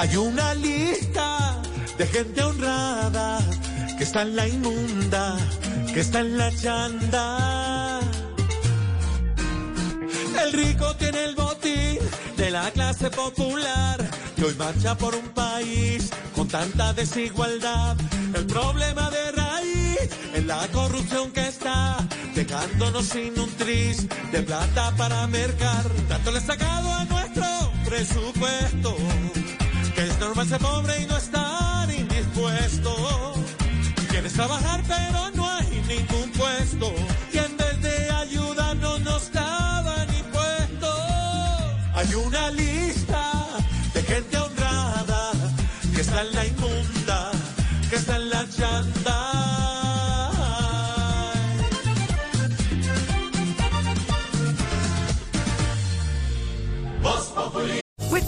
Hay una lista de gente honrada que está en la inmunda, que está en la chanda. El rico tiene el botín de la clase popular que hoy marcha por un país con tanta desigualdad. El problema de raíz es la corrupción que está dejándonos sin un tris de plata para mercar. Tanto le he sacado a nuestro presupuesto ser pobre y no estar indispuesto. Quieres trabajar pero no hay ningún puesto y en vez de ayudarnos nos daban impuestos. Hay una lista de gente honrada que está en la inmunda, que está en la chanda.